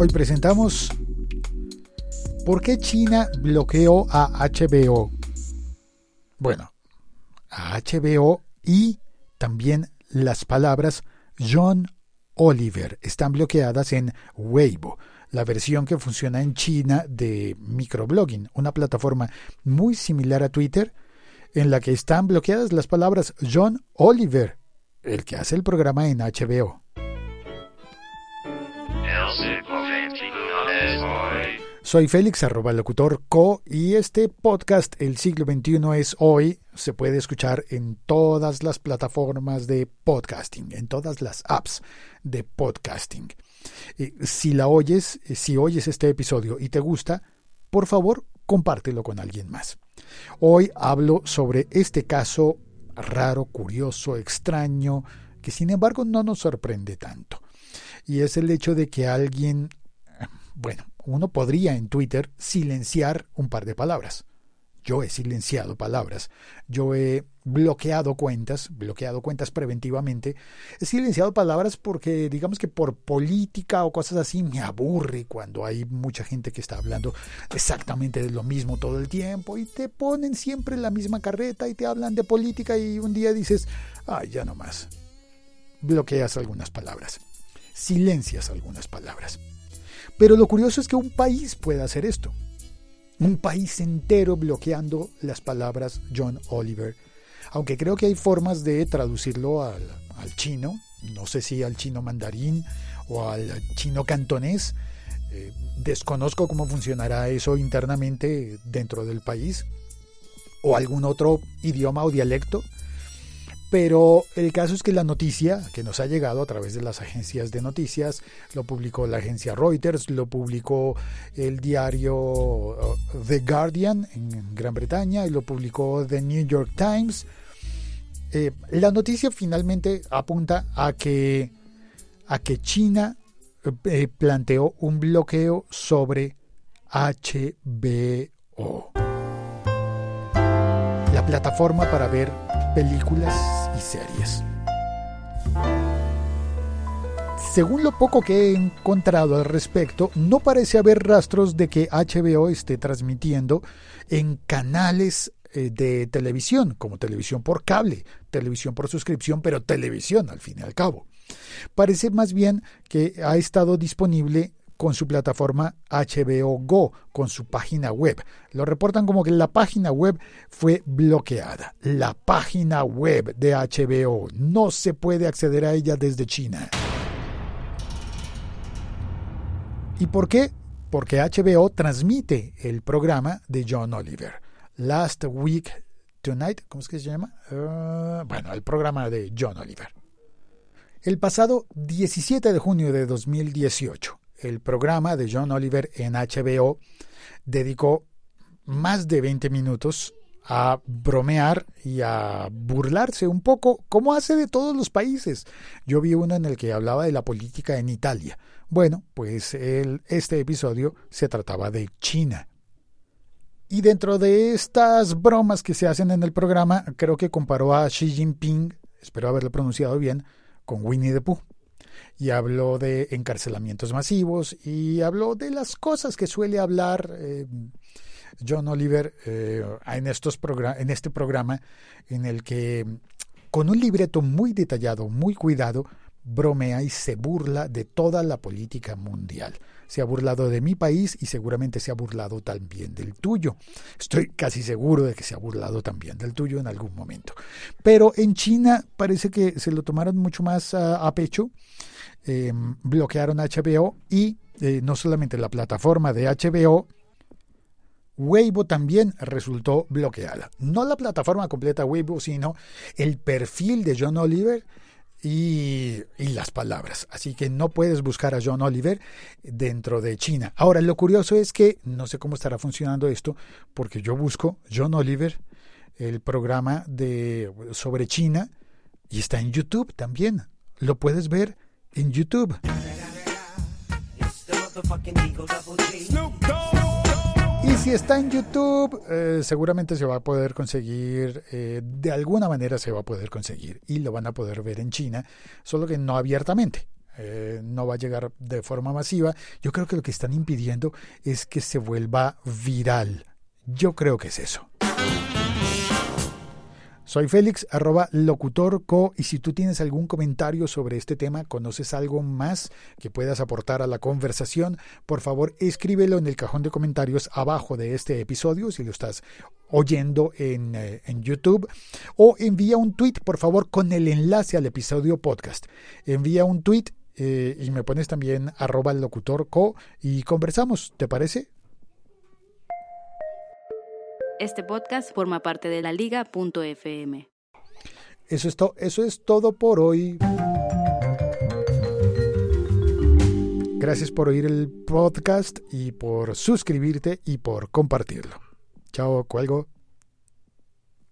Hoy presentamos ¿Por qué China bloqueó a HBO? Bueno, a HBO y también las palabras John Oliver están bloqueadas en Weibo, la versión que funciona en China de microblogging, una plataforma muy similar a Twitter, en la que están bloqueadas las palabras John Oliver, el que hace el programa en HBO. Soy Félix, arroba locutor co, y este podcast, El siglo XXI es hoy, se puede escuchar en todas las plataformas de podcasting, en todas las apps de podcasting. si la oyes, si oyes este episodio y te gusta, por favor, compártelo con alguien más. Hoy hablo sobre este caso raro, curioso, extraño, que sin embargo no nos sorprende tanto. Y es el hecho de que alguien, bueno, uno podría en Twitter silenciar un par de palabras. Yo he silenciado palabras, yo he bloqueado cuentas, bloqueado cuentas preventivamente. He silenciado palabras porque digamos que por política o cosas así me aburre cuando hay mucha gente que está hablando exactamente de lo mismo todo el tiempo y te ponen siempre la misma carreta y te hablan de política y un día dices, ay, ya no más. Bloqueas algunas palabras, silencias algunas palabras. Pero lo curioso es que un país puede hacer esto. Un país entero bloqueando las palabras John Oliver. Aunque creo que hay formas de traducirlo al, chino, no sé si al chino mandarín o al chino cantonés. Eh, desconozco cómo funcionará eso internamente dentro del país o algún otro idioma o dialecto. Pero el caso es que la noticia que nos ha llegado a través de las agencias de noticias, lo publicó la agencia Reuters, lo publicó el diario uh, The Guardian en Gran Bretaña y lo publicó The New York Times. Eh, la noticia finalmente apunta a que, a que China eh, planteó un bloqueo sobre HBO, la plataforma para ver películas Según lo poco que he encontrado al respecto, no parece haber rastros de que HBO esté transmitiendo en canales eh, de televisión, como televisión por cable, televisión por suscripción, pero televisión al fin y al cabo. Parece más bien que ha estado disponible con su plataforma HBO Go, con su página web. Lo reportan como que la página web fue bloqueada. La página web de HBO no se puede acceder a ella desde China. ¿Y por qué? Porque HBO transmite el programa de John Oliver. Last Week Tonight, ¿cómo es que se llama? Ah, bueno, el programa de John Oliver. El pasado 17 de junio de 2018, el programa de John Oliver en HBO dedicó más de 20 minutos a bromear y a burlarse un poco, como hace de todos los países. Yo vi uno en el que hablaba de la política en Italia. Bueno, pues este episodio se trataba de China. Y dentro de estas bromas que se hacen en el programa, creo que comparó a Xi Jinping, espero haberlo pronunciado bien, con Winnie the Pooh y habló de encarcelamientos masivos y habló de las cosas que suele hablar eh, John Oliver eh, en, estos en este programa en el que con un libreto muy detallado, muy cuidado, bromea y se burla de toda la política mundial. Se ha burlado de mi país y seguramente se ha burlado también del tuyo. Estoy casi seguro de que se ha burlado también del tuyo en algún momento. Pero en China parece que se lo tomaron mucho más a pecho eh, bloquearon HBO y eh, no solamente la plataforma de HBO, Weibo también resultó bloqueada. No la plataforma completa Weibo, sino el perfil de John Oliver y, y, las palabras. Así que no puedes buscar a John Oliver dentro de China. Ahora, lo curioso es que no sé cómo estará funcionando esto, porque yo busco John Oliver, el programa de, sobre China, y está en YouTube también. Lo puedes ver en YouTube. Y si está en YouTube, eh, seguramente se va a poder conseguir, eh, de alguna manera se va a poder conseguir y lo van a poder ver en China, solo que no abiertamente. eh, no va a llegar de forma masiva. Yo creo que lo que están impidiendo es que se vuelva viral. Yo creo que es eso. Soy Félix, arroba locutorco, y si tú tienes algún comentario sobre este tema, conoces algo más que puedas aportar a la conversación, por favor escríbelo en el cajón de comentarios abajo de este episodio, si lo estás oyendo en, eh, en YouTube, o envía un tweet, por favor, con el enlace al episodio podcast. Envía un tweet eh, y me pones también arroba locutorco y conversamos, ¿te parece? Este podcast forma parte de la liga.fm. Eso es, eso es todo por hoy. Gracias por oír el podcast y por suscribirte y por compartirlo. Chao, cuelgo.